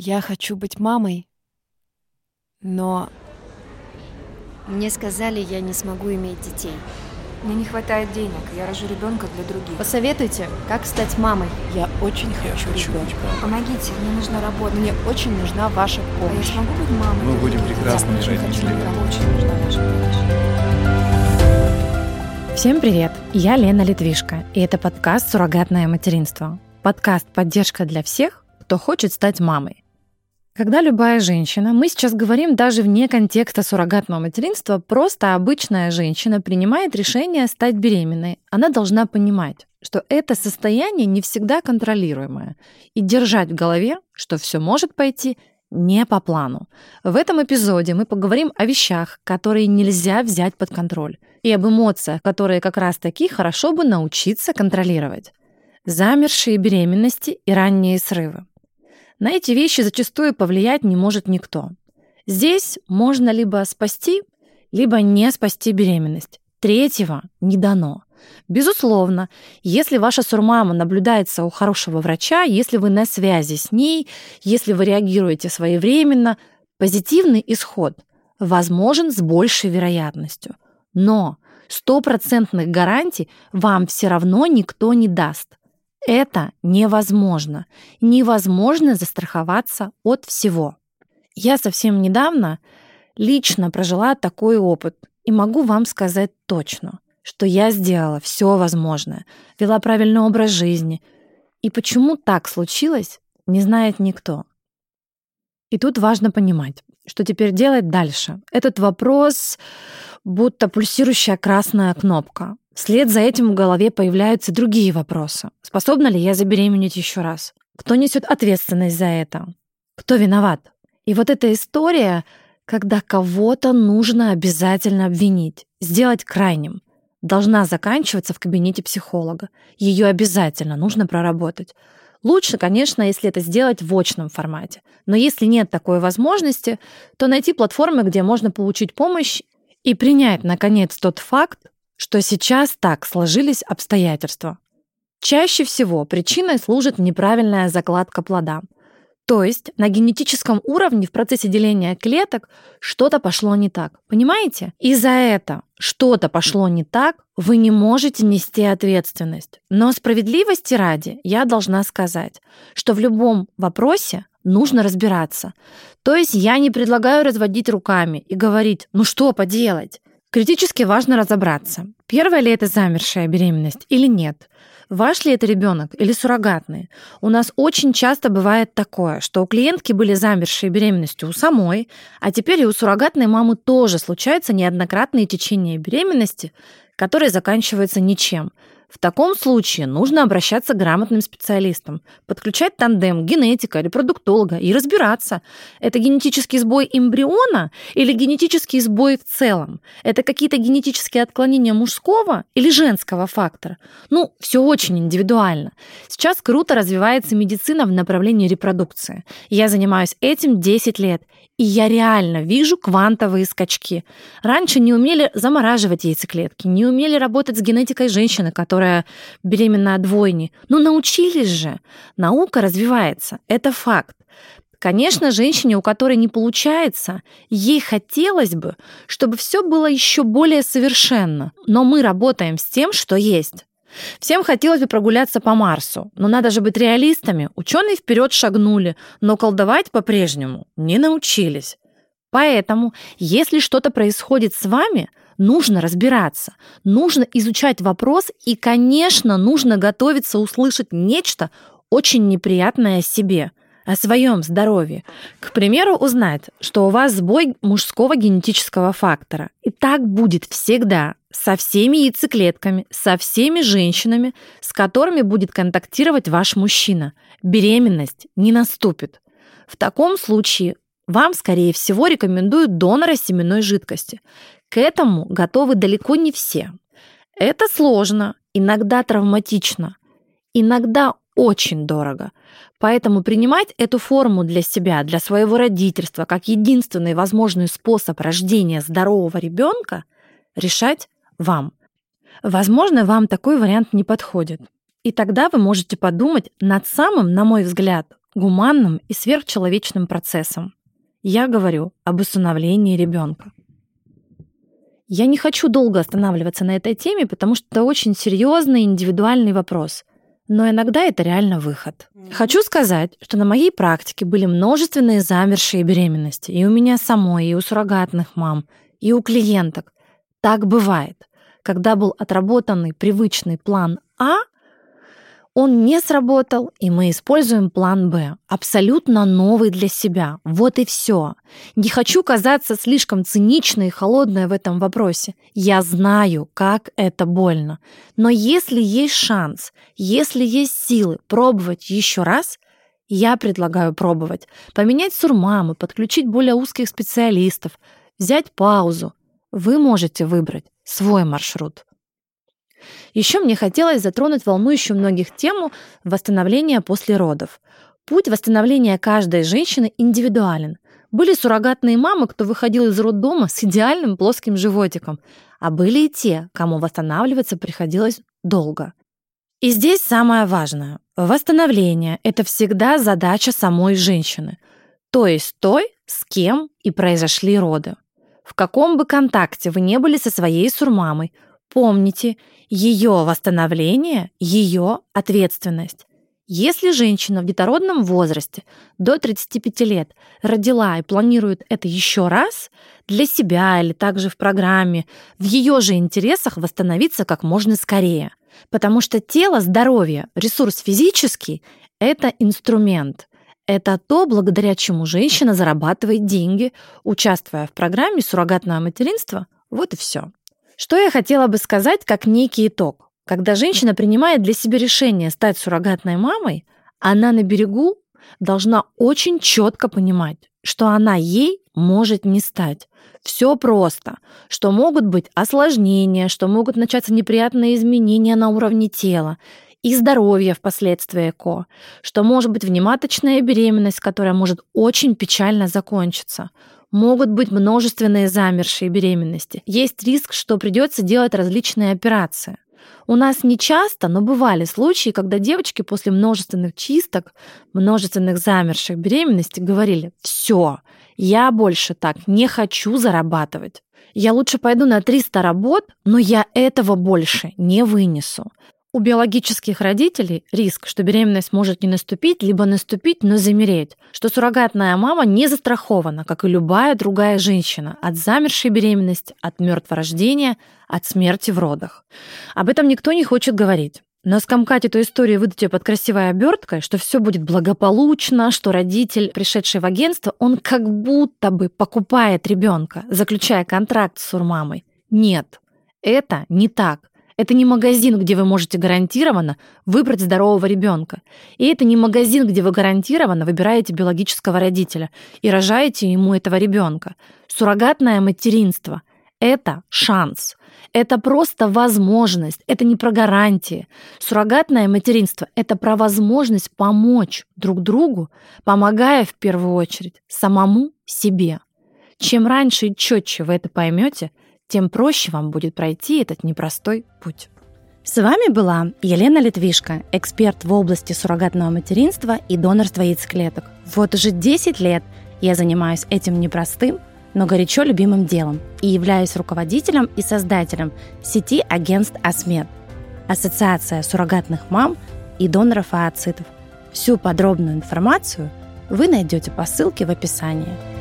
Я хочу быть мамой, но Мне сказали, я не смогу иметь детей. Мне не хватает денег, я рожу ребенка для других. Посоветуйте, как стать мамой. я очень хочу ребенка. Помогите, мне нужна работа. Мне очень нужна ваша А я помощь. смогу быть мамой? Мы будем прекрасными Я хочу родителями. очень нужна ваша помощь. Всем привет! Я Лена Литвишко, и это подкаст «Суррогатное материнство». Подкаст «Поддержка для всех, кто хочет стать мамой». Когда любая женщина, мы сейчас говорим даже вне контекста суррогатного материнства, просто обычная женщина принимает решение стать беременной, она должна понимать, что это состояние не всегда контролируемое, и держать в голове, что все может пойти не по плану. В этом эпизоде мы поговорим о вещах, которые нельзя взять под контроль, и об эмоциях, которые как раз-таки хорошо бы научиться контролировать. Замершие беременности и ранние срывы. На эти вещи зачастую повлиять не может никто. Здесь можно либо спасти, либо не спасти беременность. Третьего не дано. Безусловно, если ваша сурмама наблюдается у хорошего врача, если вы на связи с ней, если вы реагируете своевременно, позитивный исход возможен с большей вероятностью. Но стопроцентных гарантий вам все равно никто не даст. Это невозможно. Невозможно застраховаться от всего. Я совсем недавно лично прожила такой опыт и могу вам сказать точно, что я сделала все возможное, вела правильный образ жизни. И почему так случилось, не знает никто. И тут важно понимать, что теперь делать дальше. Этот вопрос будто пульсирующая красная кнопка. Вслед за этим в голове появляются другие вопросы. Способна ли я забеременеть еще раз? Кто несет ответственность за это? Кто виноват? И вот эта история, когда кого-то нужно обязательно обвинить, сделать крайним, должна заканчиваться в кабинете психолога. Ее обязательно нужно проработать. Лучше, конечно, если это сделать в очном формате. Но если нет такой возможности, то найти платформы, где можно получить помощь и принять, наконец, тот факт, что сейчас так сложились обстоятельства. Чаще всего причиной служит неправильная закладка плода. То есть на генетическом уровне в процессе деления клеток что-то пошло не так. Понимаете? И за это что-то пошло не так, вы не можете нести ответственность. Но справедливости ради я должна сказать, что в любом вопросе нужно разбираться. То есть я не предлагаю разводить руками и говорить, ну что поделать? Критически важно разобраться, первая ли это замершая беременность или нет. Ваш ли это ребенок или суррогатный? У нас очень часто бывает такое, что у клиентки были замершие беременностью у самой, а теперь и у суррогатной мамы тоже случаются неоднократные течения беременности, которые заканчиваются ничем. В таком случае нужно обращаться к грамотным специалистам, подключать тандем генетика, репродуктолога и разбираться, это генетический сбой эмбриона или генетический сбой в целом. Это какие-то генетические отклонения мужского или женского фактора. Ну, все очень индивидуально. Сейчас круто развивается медицина в направлении репродукции. Я занимаюсь этим 10 лет, и я реально вижу квантовые скачки. Раньше не умели замораживать яйцеклетки, не умели работать с генетикой женщины, которая беременна от двойни. Ну, научились же. Наука развивается. Это факт. Конечно, женщине, у которой не получается, ей хотелось бы, чтобы все было еще более совершенно. Но мы работаем с тем, что есть. Всем хотелось бы прогуляться по Марсу, но надо же быть реалистами. Ученые вперед шагнули, но колдовать по-прежнему не научились. Поэтому, если что-то происходит с вами, нужно разбираться, нужно изучать вопрос и, конечно, нужно готовиться услышать нечто очень неприятное о себе, о своем здоровье. К примеру, узнать, что у вас сбой мужского генетического фактора. И так будет всегда со всеми яйцеклетками, со всеми женщинами, с которыми будет контактировать ваш мужчина. Беременность не наступит. В таком случае вам, скорее всего, рекомендуют донора семенной жидкости. К этому готовы далеко не все. Это сложно, иногда травматично, иногда очень дорого. Поэтому принимать эту форму для себя, для своего родительства, как единственный возможный способ рождения здорового ребенка, решать вам. Возможно, вам такой вариант не подходит. И тогда вы можете подумать над самым, на мой взгляд, гуманным и сверхчеловечным процессом. Я говорю об усыновлении ребенка. Я не хочу долго останавливаться на этой теме, потому что это очень серьезный индивидуальный вопрос. Но иногда это реально выход. Хочу сказать, что на моей практике были множественные замершие беременности. И у меня самой, и у суррогатных мам, и у клиенток. Так бывает. Когда был отработанный привычный план А — он не сработал, и мы используем план «Б», абсолютно новый для себя. Вот и все. Не хочу казаться слишком циничной и холодной в этом вопросе. Я знаю, как это больно. Но если есть шанс, если есть силы пробовать еще раз, я предлагаю пробовать. Поменять сурмамы, подключить более узких специалистов, взять паузу. Вы можете выбрать свой маршрут. Еще мне хотелось затронуть волнующую многих тему восстановления после родов. Путь восстановления каждой женщины индивидуален. Были суррогатные мамы, кто выходил из роддома с идеальным плоским животиком, а были и те, кому восстанавливаться приходилось долго. И здесь самое важное. Восстановление – это всегда задача самой женщины, то есть той, с кем и произошли роды. В каком бы контакте вы не были со своей сурмамой, помните, ее восстановление – ее ответственность. Если женщина в детородном возрасте до 35 лет родила и планирует это еще раз для себя или также в программе, в ее же интересах восстановиться как можно скорее. Потому что тело, здоровье, ресурс физический – это инструмент. Это то, благодаря чему женщина зарабатывает деньги, участвуя в программе «Суррогатное материнство». Вот и все. Что я хотела бы сказать как некий итог? Когда женщина принимает для себя решение стать суррогатной мамой, она на берегу должна очень четко понимать, что она ей может не стать. Все просто, что могут быть осложнения, что могут начаться неприятные изменения на уровне тела и здоровья впоследствии ЭКО, что может быть внематочная беременность, которая может очень печально закончиться – могут быть множественные замершие беременности. Есть риск, что придется делать различные операции. У нас не часто, но бывали случаи, когда девочки после множественных чисток, множественных замерших беременностей говорили «все, я больше так не хочу зарабатывать. Я лучше пойду на 300 работ, но я этого больше не вынесу. У биологических родителей риск, что беременность может не наступить, либо наступить, но замереть, что суррогатная мама не застрахована, как и любая другая женщина, от замершей беременности, от мертворождения, от смерти в родах. Об этом никто не хочет говорить. Но скомкать эту историю и выдать ее под красивой оберткой, что все будет благополучно, что родитель, пришедший в агентство, он как будто бы покупает ребенка, заключая контракт с сурмамой. Нет, это не так. Это не магазин, где вы можете гарантированно выбрать здорового ребенка. И это не магазин, где вы гарантированно выбираете биологического родителя и рожаете ему этого ребенка. Суррогатное материнство – это шанс. Это просто возможность, это не про гарантии. Суррогатное материнство – это про возможность помочь друг другу, помогая в первую очередь самому себе. Чем раньше и четче вы это поймете – тем проще вам будет пройти этот непростой путь. С вами была Елена Литвишко, эксперт в области суррогатного материнства и донорства яйцеклеток. Вот уже 10 лет я занимаюсь этим непростым, но горячо любимым делом и являюсь руководителем и создателем сети агентств АСМЕД, Ассоциация суррогатных мам и доноров ооцитов. Всю подробную информацию вы найдете по ссылке в описании.